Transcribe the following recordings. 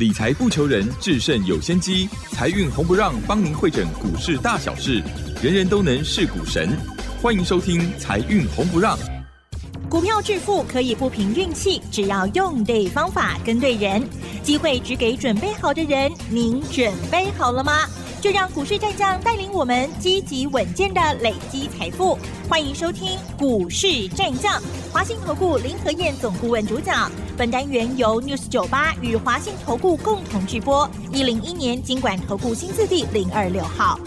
理财不求人，制胜有先机。财运红不让，帮您会诊股市大小事，人人都能是股神。欢迎收听《财运红不让》。股票致富可以不凭运气，只要用对方法，跟对人，机会只给准备好的人。您准备好了吗？就让股市战将带领我们积极稳健的累积财富。欢迎收听股市战将，华信投顾林和燕总顾问主讲。本单元由 News 九八与华信投顾共同直播。一零一年经管投顾新字第零二六号。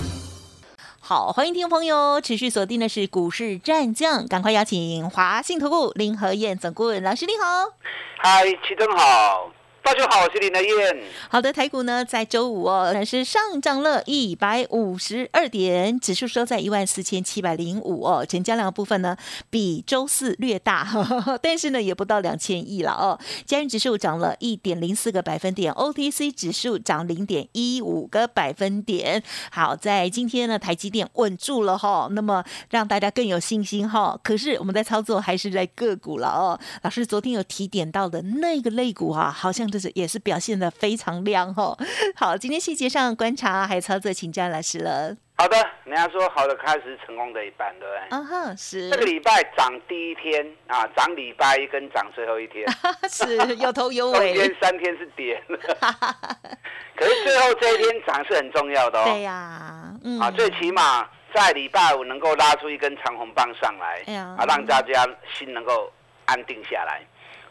好，欢迎听众朋友持续锁定的是股市战将，赶快邀请华信投顾林和燕总顾问老师，你好。嗨，齐总好。大家好，我是林德燕。好的，台股呢在周五哦，是上涨了一百五十二点，指数收在一万四千七百零五哦，成交量的部分呢比周四略大，但是呢也不到两千亿了哦。加元指数涨了一点零四个百分点，OTC 指数涨零点一五个百分点。好在今天呢，台积电稳住了哈，那么让大家更有信心哈。可是我们在操作还是在个股了哦。老师昨天有提点到的那个类股啊，好像。就是也是表现的非常亮哦。好，今天细节上观察还有操作，请教老师了。好的，人家说好的开始成功的一半，对不对？嗯哼，是。这个礼拜涨第一天啊，涨礼拜一跟涨最后一天，是有头有尾。中间三天是跌，可是最后这一天涨是很重要的哦。对呀，嗯。啊，最起码在礼拜五能够拉出一根长红棒上来，啊，让大家心能够安定下来。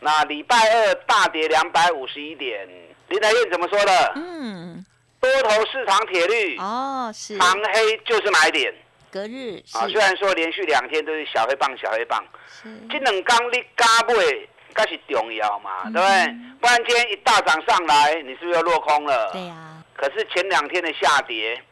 那礼拜二大跌两百五十一点，林台燕怎么说的？嗯，多头市场铁律哦，是。长黑就是买点，隔日啊，虽然说连续两天都是小黑棒小黑棒，这两刚你加买，该是重要嘛，对不对？不然今天一大涨上来，你是不是要落空了？对呀。可是前两天的下跌，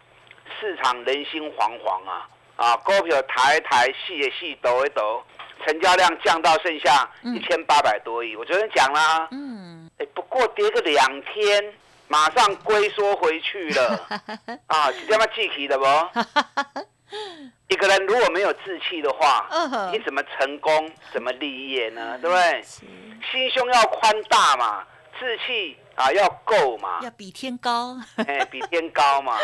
市场人心惶惶啊，啊，股票抬一抬，细一细，抖一抖。成交量降到剩下一千八百多亿，我昨天讲啦，嗯，哎，不过跌个两天，马上龟缩回去了，啊，是这么具体的不？一个人如果没有志气的话，你怎么成功，怎么立业呢？对不对？心胸要宽大嘛，志气啊要够嘛，要比天高，哎，比天高嘛，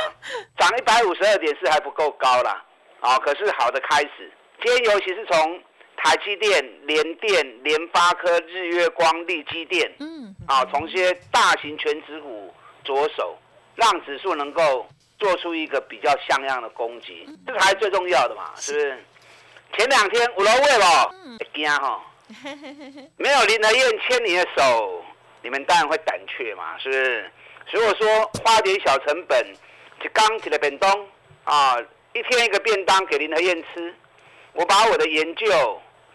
涨一百五十二点四还不够高啦，啊，可是好的开始，今天尤其是从。台积电、联电、联发科、日月光、力积电，嗯，啊，从些大型全指股着手，让指数能够做出一个比较像样的攻击，这才是最重要的嘛，是不是？前两天五楼位了，惊哈，没有林德燕牵你的手，你们当然会胆怯嘛，是不是？所以我说花点小成本，就刚起来便当啊，一天一个便当给林和燕吃，我把我的研究。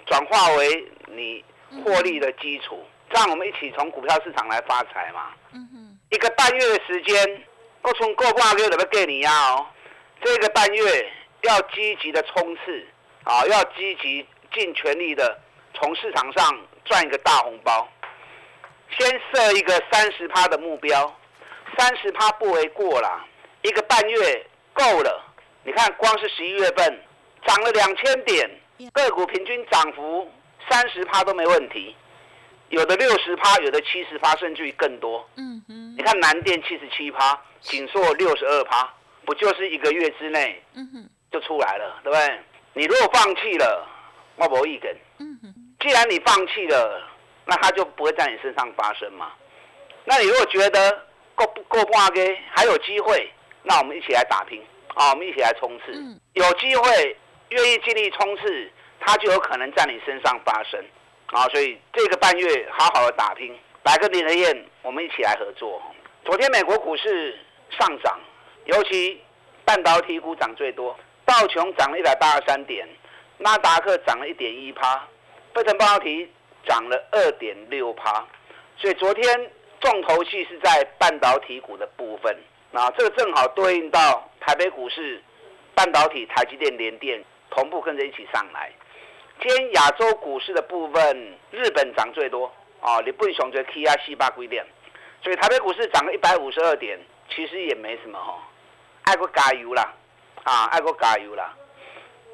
转化为你获利的基础，这样我们一起从股票市场来发财嘛。嗯一个半月的时间，我从过半个月怎么给你呀？哦，这个半月要积极的冲刺啊，要积极尽全力的从市场上赚一个大红包。先设一个三十趴的目标，三十趴不为过啦。一个半月够了，你看光是十一月份涨了两千点。个股平均涨幅三十趴都没问题，有的六十趴，有的七十趴，甚至于更多。嗯嗯，你看南电七十七趴，锦硕六十二趴，不就是一个月之内，嗯哼，就出来了，对不对？你如果放弃了，我不一根。嗯哼，既然你放弃了，那它就不会在你身上发生嘛。那你如果觉得够不够挂给还有机会，那我们一起来打拼啊，我们一起来冲刺，有机会。愿意尽力冲刺，它就有可能在你身上发生，啊，所以这个半月好好的打拼，来个林德燕，我们一起来合作。昨天美国股市上涨，尤其半导体股涨最多，道琼涨了一百八十三点，纳达克涨了一点一趴，费城半导体涨了二点六趴，所以昨天重头戏是在半导体股的部分，啊，这个正好对应到台北股市半导体台积电联电。同步跟着一起上来。今天亚洲股市的部分，日本涨最多啊，你不选择 K 啊西八规点，所以台北股市涨了一百五十二点，其实也没什么哈，爱国加油啦，啊，爱国加油啦。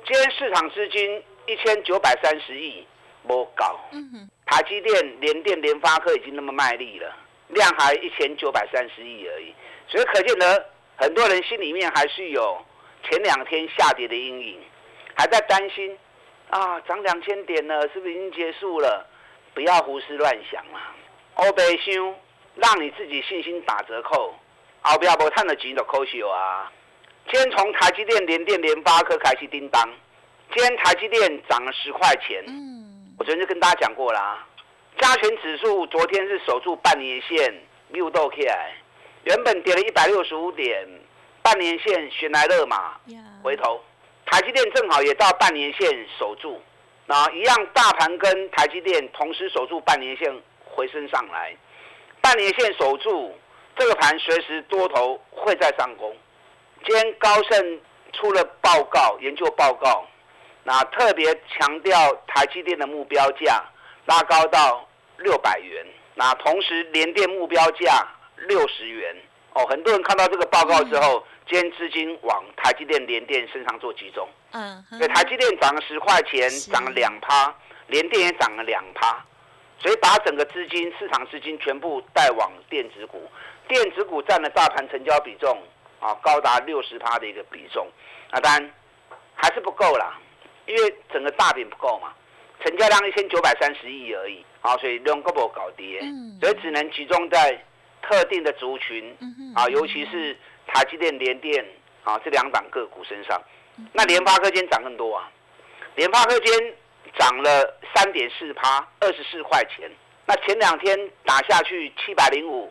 今天市场资金一千九百三十亿，不高。台积电、联电、联发科已经那么卖力了，量还一千九百三十亿而已，所以可见得很多人心里面还是有前两天下跌的阴影，还在担心啊，涨两千点了，是不是已经结束了？不要胡思乱想了，欧北兄，让你自己信心打折扣，后边无赚的钱就可惜啊。今天从台积电、联电、联发科开始叮当，今天台积电涨了十块钱。嗯，我昨天就跟大家讲过啦，加权指数昨天是守住半年线，六豆起来，原本跌了一百六十五点，半年线悬来勒马，回头，台积电正好也到半年线守住。那一样，大盘跟台积电同时守住半年线回升上来，半年线守住，这个盘随时多头会在上攻。今天高盛出了报告，研究报告，那特别强调台积电的目标价拉高到六百元，那同时联电目标价六十元。哦，很多人看到这个报告之后。今天资金往台积电、联电身上做集中，嗯，对台积电涨了十块钱，涨了两趴，联电也涨了两趴，所以把整个资金、市场资金全部带往电子股，电子股占了大盘成交比重啊，高达六十趴的一个比重，那，当然还是不够啦，因为整个大饼不够嘛，成交量一千九百三十亿而已，啊，所以量根本搞跌，所以只能集中在特定的族群，啊，尤其是。台积电、联电啊，这两档个股身上，那联发科今天涨更多啊！联发科今天涨了三点四趴，二十四块钱。那前两天打下去七百零五，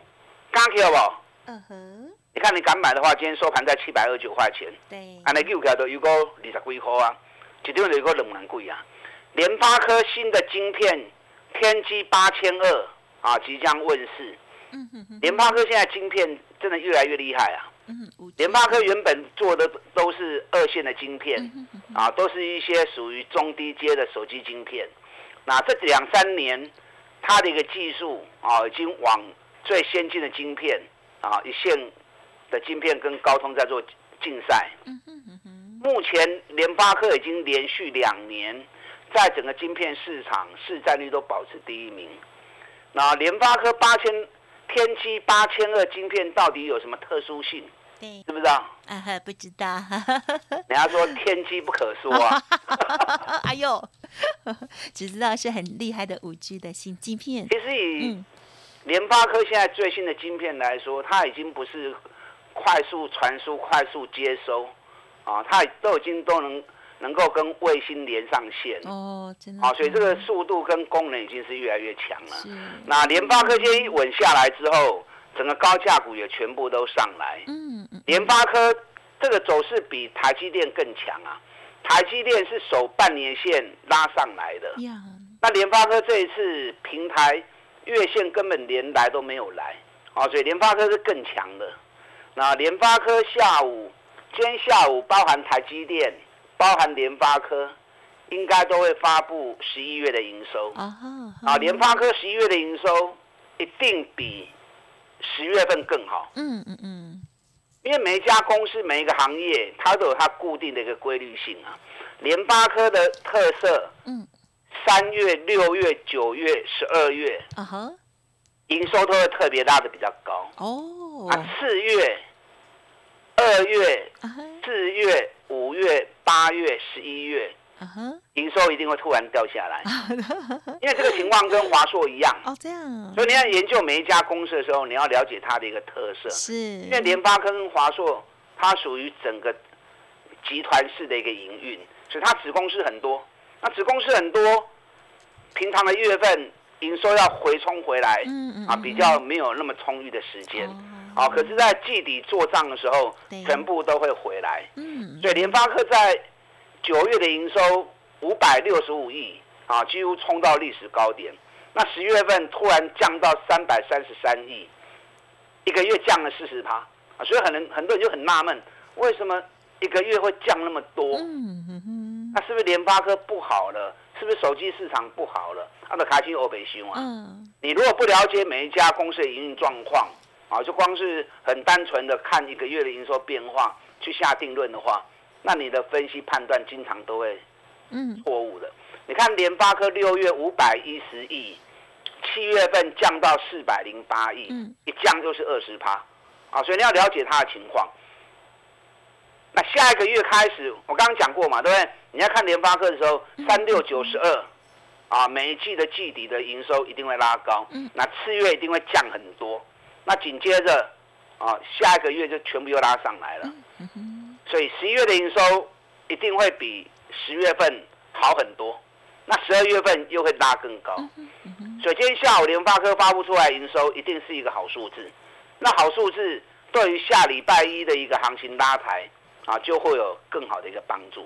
刚起好不？嗯哼。你看你敢买的话，今天收盘在七百二十九块钱。对。安尼又起来都有个二十几块啊，一点就有个两万贵啊。联发科新的晶片天玑八千二啊，即将问世。嗯哼哼。联发科现在晶片真的越来越厉害啊！联发科原本做的都是二线的晶片，啊，都是一些属于中低阶的手机晶片。那这两三年，它的一个技术啊，已经往最先进的晶片啊，一线的晶片跟高通在做竞赛。目前联发科已经连续两年在整个晶片市场市占率都保持第一名。那联发科八千天玑八千二晶片到底有什么特殊性？知不知道？啊哈，不知道。人家说天机不可说啊。哎呦，只知道是很厉害的五 G 的新晶片。其实以联发科现在最新的晶片来说，它已经不是快速传输、快速接收啊，它都已经都能能够跟卫星连上线。哦，真的。啊，所以这个速度跟功能已经是越来越强了。那联发科先一稳下来之后。整个高价股也全部都上来，嗯嗯，联发科这个走势比台积电更强啊，台积电是守半年线拉上来的，那联发科这一次平台月线根本连来都没有来，啊，所以联发科是更强的。那联发科下午，今天下午包含台积电，包含联发科，应该都会发布十一月的营收啊，啊，联发科十一月的营收一定比。十月份更好。嗯嗯嗯，因为每一家公司、每一个行业，它都有它固定的一个规律性啊。联发科的特色，嗯，三月、六月、九月、十二月，啊哈，营收都会特别拉的比较高。哦，啊，四月、二月、四月、五月、八月、十一月。营收一定会突然掉下来，因为这个情况跟华硕一样。哦，这样。所以你要研究每一家公司的时候，你要了解它的一个特色。是。因为联发科跟华硕，它属于整个集团式的一个营运，所以它子公司很多。那子公司很多，平常的月份营收要回冲回来，啊，比较没有那么充裕的时间。哦。可是，在季底做账的时候，全部都会回来。嗯。所以联发科在。九月的营收五百六十五亿啊，几乎冲到历史高点。那十月份突然降到三百三十三亿，一个月降了四十趴啊，所以很多很多人就很纳闷，为什么一个月会降那么多嗯嗯？那是不是联发科不好了？是不是手机市场不好了？他的开心欧北凶啊！你如果不了解每一家公司的营运状况啊，就光是很单纯的看一个月的营收变化去下定论的话。那你的分析判断经常都会，嗯，错误的。你看联发科六月五百一十亿，七月份降到四百零八亿，一降就是二十趴，啊，所以你要了解它的情况。那下一个月开始，我刚刚讲过嘛，对不对？你要看联发科的时候，三六九十二，啊，每一季的季底的营收一定会拉高，那次月一定会降很多，那紧接着，啊，下一个月就全部又拉上来了，所以十一月的营收一定会比十月份好很多，那十二月份又会拉更高，所以今天下午联发科发布出来营收一定是一个好数字，那好数字对于下礼拜一的一个行情拉抬。啊，就会有更好的一个帮助。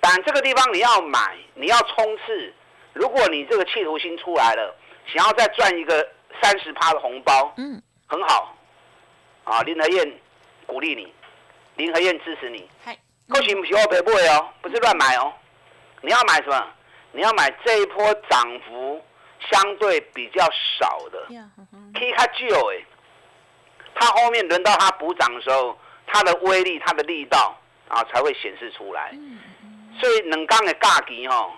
但这个地方你要买，你要冲刺。如果你这个企图心出来了，想要再赚一个三十趴的红包，嗯，很好。啊，林和燕鼓励你，林和燕支持你。嗨，恭喜不喜我赔不会哦，不是乱买哦。你要买什么？你要买这一波涨幅相对比较少的，K 卡旧哎，它后面轮到它补涨的时候。它的威力，它的力道啊，才会显示出来。所以冷刚的假期哈，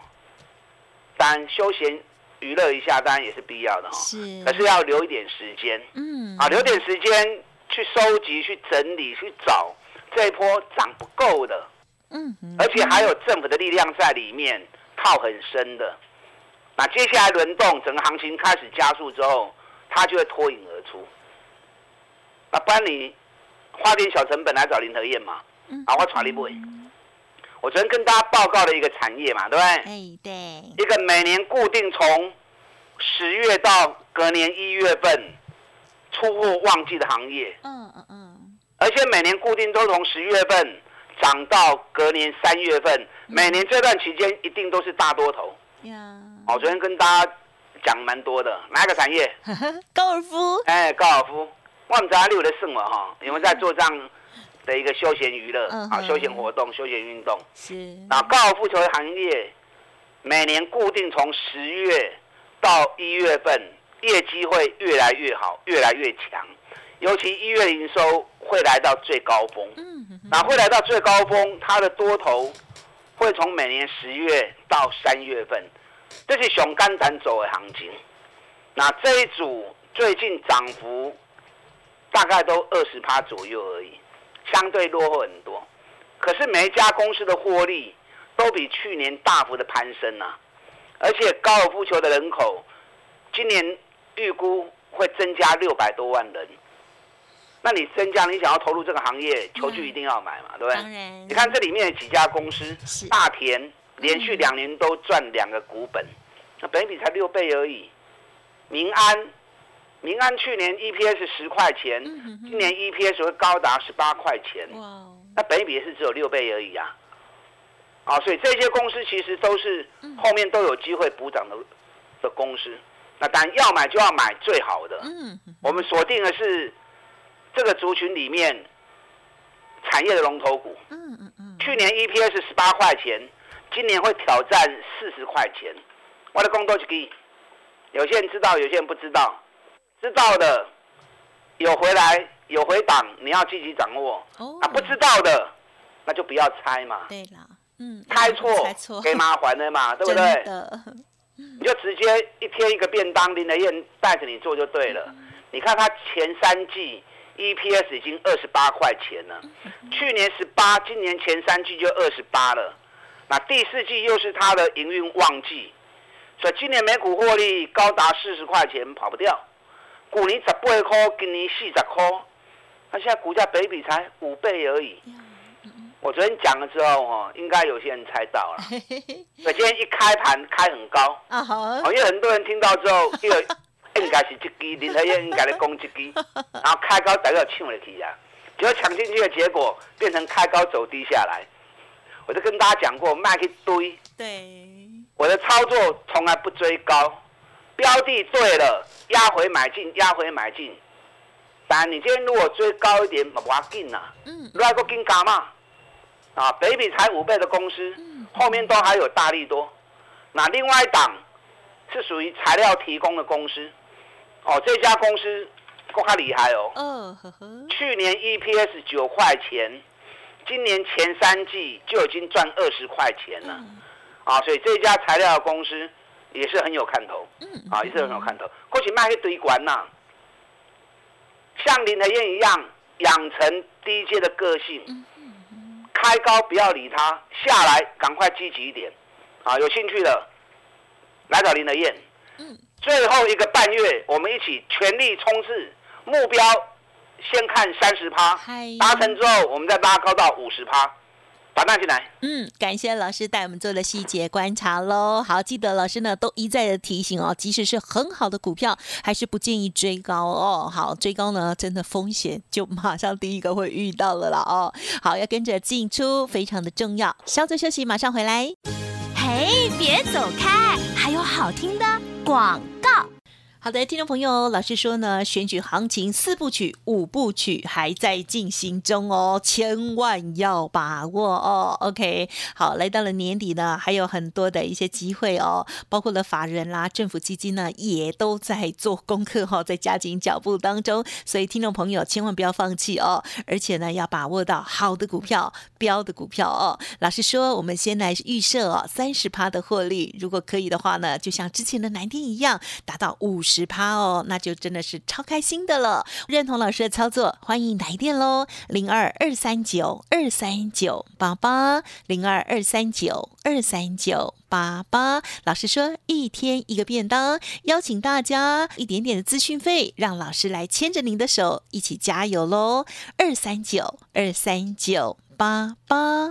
当然休闲娱乐一下，当然也是必要的哈。是。可是要留一点时间。嗯。啊，留点时间去收集、去整理、去找这一波涨不够的。嗯。而且还有政府的力量在里面套很深的。那接下来轮动，整个行情开始加速之后，它就会脱颖而出。那不然你。花点小成本来找林德燕嘛？啊，我传你不？我昨天跟大家报告了一个产业嘛，对不对？哎，对。一个每年固定从十月到隔年一月份出货旺季的行业。嗯嗯嗯。而且每年固定都从十月份涨到隔年三月份，每年这段期间一定都是大多头。呀。我昨天跟大家讲蛮多的，哪个产业？高尔夫。哎，高尔夫。我们在六的胜了哈，因为在做这样的一个休闲娱乐啊，休闲活动、休闲运动。是。那高尔夫球的行业，每年固定从十月到一月份，业绩会越来越好，越来越强。尤其一月营收会来到最高峰。嗯。那会来到最高峰，它的多头会从每年十月到三月份，这是熊肝胆走的行情。那这一组最近涨幅。大概都二十趴左右而已，相对落后很多。可是每一家公司的获利都比去年大幅的攀升呐，而且高尔夫球的人口今年预估会增加六百多万人。那你增加，你想要投入这个行业，球具一定要买嘛，对不对？你看这里面的几家公司，大田连续两年都赚两个股本，那本比才六倍而已。民安。民安去年 EPS 十块钱，今年 EPS 会高达十八块钱。哇！那本比也是只有六倍而已啊！啊，所以这些公司其实都是后面都有机会补涨的的公司。那当然要买就要买最好的。嗯。我们锁定的是这个族群里面产业的龙头股。嗯嗯嗯。去年 EPS 十八块钱，今年会挑战四十块钱。我的工作就给，有些人知道，有些人不知道。知道的有回来有回档，你要积极掌握。哦，啊，不知道的那就不要猜嘛。对了，嗯，猜错给麻烦的嘛，对不对？你就直接一天一个便当，林德燕带着你做就对了。你看它前三季 EPS 已经二十八块钱了，去年十八，今年前三季就二十八了。那第四季又是它的营运旺季，所以今年每股获利高达四十块钱，跑不掉。股年十八块，今年四十块，那现在股价北比才五倍而已。我昨天讲了之后，哦，应该有些人猜到了。我 今天一开盘开很高，哦，因为很多人听到之后，因为应该是这支林德燕应该来攻这支，然后开高大概抢了起啊，结果抢进去的结果变成开高走低下来。我就跟大家讲过，卖一堆。对。我的操作从来不追高。标的对了，压回买进，压回买进。但你今天如果追高一点，不要紧呐。嗯。如果跟加嘛，啊，北比才五倍的公司，后面都还有大力多。那另外一档是属于材料提供的公司，哦，这家公司够还厉害哦。嗯。去年 EPS 九块钱，今年前三季就已经赚二十块钱了。啊，所以这家材料公司。也是很有看头，啊，也是很有看头。过去卖一堆管呐，像林德燕一样，养成低阶的个性，开高不要理他，下来赶快积极一点，啊，有兴趣的来找林德燕。最后一个半月，我们一起全力冲刺目标，先看三十趴，达成之后，我们再拉高到五十趴。把那进来。嗯，感谢老师带我们做的细节观察喽。好，记得老师呢都一再的提醒哦，即使是很好的股票，还是不建议追高哦。好，追高呢真的风险就马上第一个会遇到了啦哦。好，要跟着进出非常的重要。稍作休息，马上回来。嘿，别走开，还有好听的广告。好的，听众朋友，老师说呢，选举行情四部曲、五部曲还在进行中哦，千万要把握哦。OK，好，来到了年底呢，还有很多的一些机会哦，包括了法人啦、政府基金呢，也都在做功课哈，在加紧脚步当中。所以听众朋友千万不要放弃哦，而且呢，要把握到好的股票、标的股票哦。老师说，我们先来预设哦，三十趴的获利，如果可以的话呢，就像之前的南天一样，达到五。十趴哦，那就真的是超开心的了。认同老师的操作，欢迎来电喽，零二二三九二三九八八，零二二三九二三九八八。老师说一天一个便当，邀请大家一点点的资讯费，让老师来牵着您的手一起加油喽，二三九二三九八八。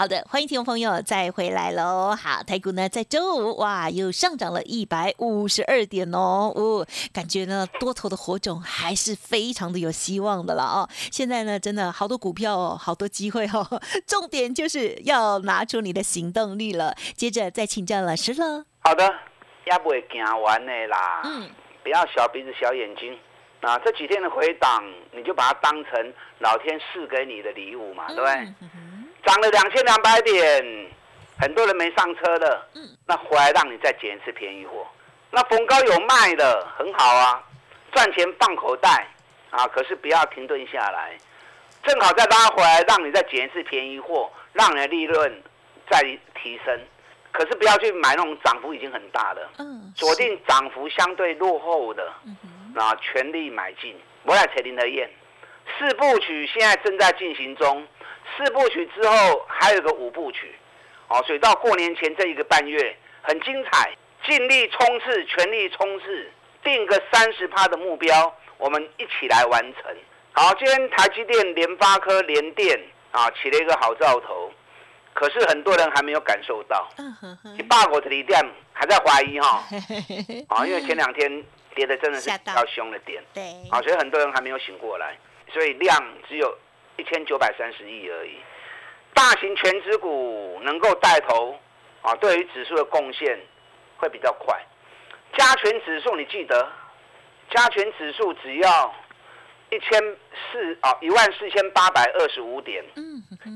好的，欢迎听众朋友再回来喽。好，台股呢在周五哇又上涨了一百五十二点哦，哦，感觉呢多头的火种还是非常的有希望的了哦。现在呢真的好多股票哦，好多机会哦，重点就是要拿出你的行动力了。接着再请教老师了。好的，也不会行完的啦。嗯，不要小鼻子小眼睛啊！这几天的回档，你就把它当成老天赐给你的礼物嘛，对不对？涨了两千两百点，很多人没上车的，那回来让你再捡一次便宜货。那逢高有卖的，很好啊，赚钱放口袋啊。可是不要停顿下来，正好再拉回来，让你再捡一次便宜货，让你的利润再提升。可是不要去买那种涨幅已经很大的，嗯锁定涨幅相对落后的，那全力买进。我来扯林德燕，四部曲现在正在进行中。四部曲之后还有个五部曲，哦，所以到过年前这一个半月很精彩，尽力冲刺，全力冲刺，定个三十趴的目标，我们一起来完成。好，今天台积电、联发科、联电啊起了一个好兆头，可是很多人还没有感受到，你霸国的联电还在怀疑哈，啊，因为前两天跌的真的是比较凶了点，对，啊，所以很多人还没有醒过来，所以量只有。一千九百三十亿而已，大型全指股能够带头啊，对于指数的贡献会比较快。加权指数，你记得，加权指数只要一千四啊，一万四千八百二十五点，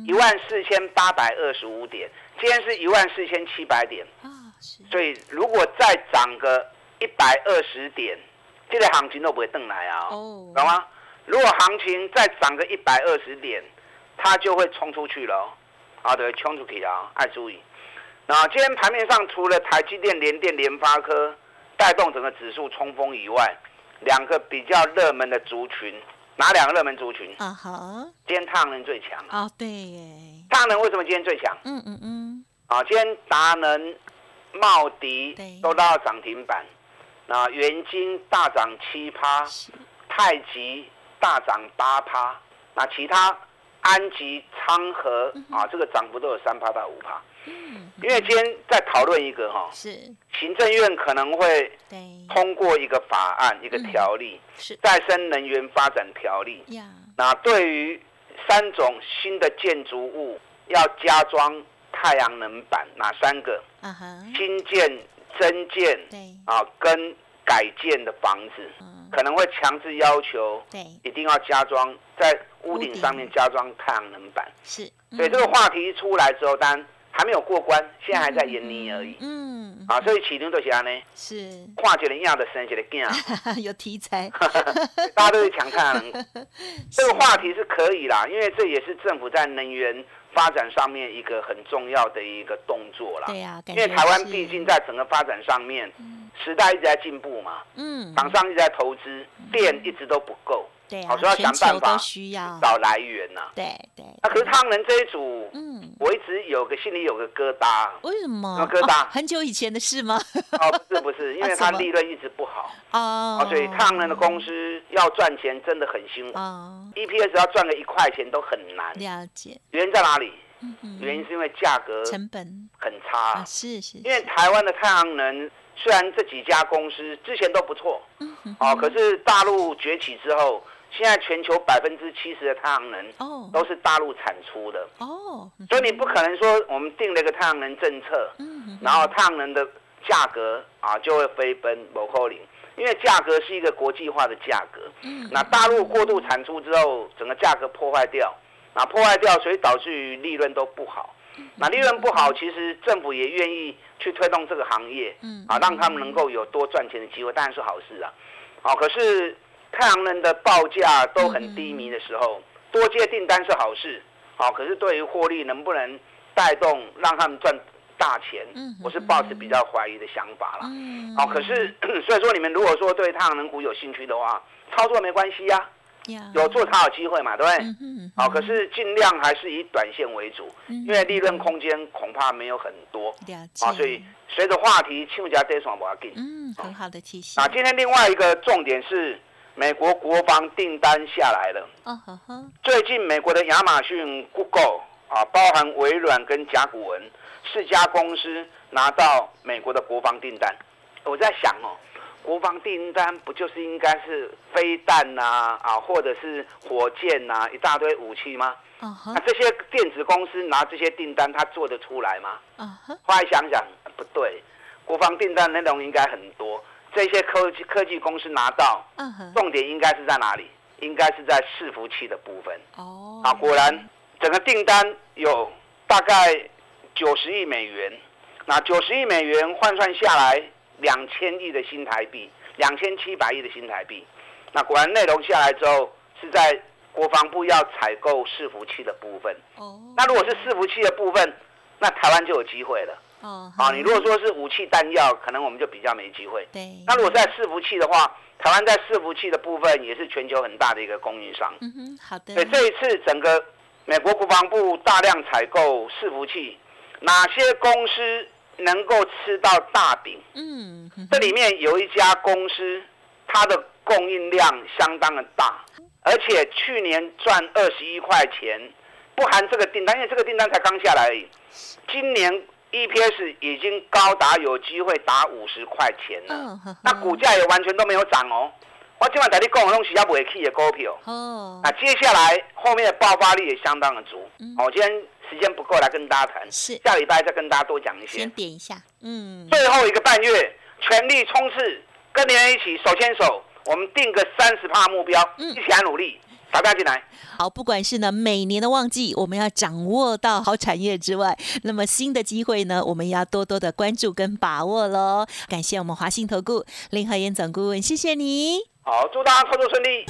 一万四千八百二十五点，今天是一万四千七百点所以如果再涨个一百二十点，这个行情都不会等来啊，懂吗？如果行情再涨个一百二十点，它就会冲出去了，啊，对，冲出去了，爱注意。那今天盘面上除了台积电、联电、联发科带动整个指数冲锋以外，两个比较热门的族群，哪两个热门族群？啊哈，今天太阳能最强。啊，对，太阳能为什么今天最强？嗯嗯嗯。啊，今天达能、茂迪都到涨停板，那元金大涨七趴，太极。大涨八趴，那其他安吉、昌河啊，这个涨幅都有三趴到五趴。嗯，因为今天在讨论一个哈，是。行政院可能会通过一个法案、一个条例，是。再生能源发展条例。呀，那对于三种新的建筑物要加装太阳能板，哪三个？新建、增建，对。啊，跟改建的房子，可能会强制要求对，一定要加装在屋屋顶顶上面加装太阳能板。是，所以这个话题一出来之后，当然还没有过关，现在还在研拟而已。嗯，啊，所以起牛都是安呢，是。跨一个样的生一个囝，有题材，大家都是抢太阳能。这个话题是可以啦，因为这也是政府在能源发展上面一个很重要的一个动作啦。对呀，感因为台湾毕竟在整个发展上面，时代一直在进步嘛，嗯，厂商一直在投资，电一直都不够，对啊好，所以要想办法都需要，找来源呐。对对，那可是太阳能这一组，嗯，我一直有个心里有个疙瘩。为什么？有疙瘩？哦很久以前的事吗？哦，不是不是，因为它啊什么？利润一直不好，哦。啊，所以太阳能的公司要赚钱真的很辛苦。哦，，EPS 要赚个一块钱都很难。了解，原因在哪里？嗯嗯原因是因为价格成本。很差。啊，，是是，因为台湾的太阳能虽然这几家公司之前都不错，哦，可是大陆崛起之后，现在全球百分之七十的太阳能哦。都是大陆产出的，哦，所以你不可能说我们定了一个太阳能政策，嗯然后太阳能的价格啊就会飞奔某扣零，因为价格是一个国际化的价格。嗯。那大陆过度产出之后，整个价格破坏掉，那破坏掉，所以导致于利润都不好。那利润不好，其实政府也愿意去推动这个行业，嗯啊，让他们能够有多赚钱的机会，当然是好事啊。好，可是太阳能的报价都很低迷的时候，多接订单是好事，好，可是对于获利能不能带动让他们赚大钱嗯，我是抱持比较怀疑的想法啦。嗯好，可是 所以说你们如果说对太阳能股有兴趣的话，操作没关系呀、呀有做才有机会嘛，对不对？嗯哼好，可是尽量还是以短线为主，嗯因为利润空间恐怕没有很多了解啊，所以随着话题，请家这双不要紧。嗯，很好的提醒啊，今天另外一个重点是美国国防订单下来了。哦呵呵，最近美国的亚马逊、Google 啊，包含微软跟甲骨文四家公司拿到美国的国防订单。我在想哦，国防订单不就是应该是飞弹呐啊或者是火箭呐、一大堆武器吗？那这些电子公司拿这些订单，他做得出来吗？后来想想不对，国防订单内容应该很多，这些科技科技公司拿到，重点应该是在哪里？应该是在伺服器的部分。哦，啊，果然整个订单有大概九十亿美元，那九十亿美元换算下来两千亿的新台币，两千七百亿的新台币。那果然内容下来之后，是在国防部要采购伺服器的部分。哦，那如果是伺服器的部分，那台湾就有机会了。哦，啊，你如果说是武器弹药，可能我们就比较没机会。对，那如果在伺服器的话，台湾在伺服器的部分也是全球很大的一个供应商。嗯哼，好的，所以这一次整个美国国防部大量采购伺服器，哪些公司能够吃到大饼？嗯，哼这里面有一家公司，它的供应量相当的大，而且去年赚二十一块钱，不含这个订单，因为这个订单才刚下来而已。今年 EPS 已经高达有机会达五十块钱了，那股价也完全都没有涨哦。我今晚在你讲的东西要不会去的股票。哦，那接下来后面的爆发力也相当的足。嗯好，我今天时间不够来跟大家谈，是下礼拜再跟大家多讲一些先。点一下，嗯，最后一个半月，全力冲刺，跟别人一起手牵手，我们定个三十趴目标，嗯一起来努力，打不要进来。好，不管是呢每年的旺季，我们要掌握到好产业之外，那么新的机会呢，我们要多多的关注跟把握喽。感谢我们华信投顾林和燕总顾问，谢谢你。好，祝大家操作顺利。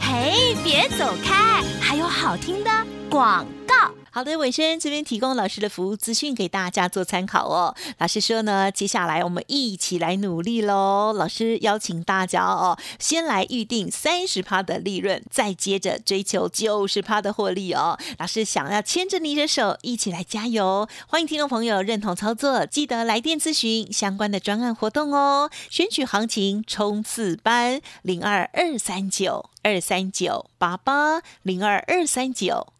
嘿，别走开，还有好听的广告。好的，尾声这边提供老师的服务资讯给大家做参考哦。老师说呢，接下来我们一起来努力喽。老师邀请大家哦，先来预定三十趴的利润，再接着追求九十趴的获利哦。老师想要牵着你的手，一起来加油。欢迎听众朋友认同操作，记得来电咨询相关的专案活动哦。选取行情冲刺班零二二三九二三九八八零二二三九。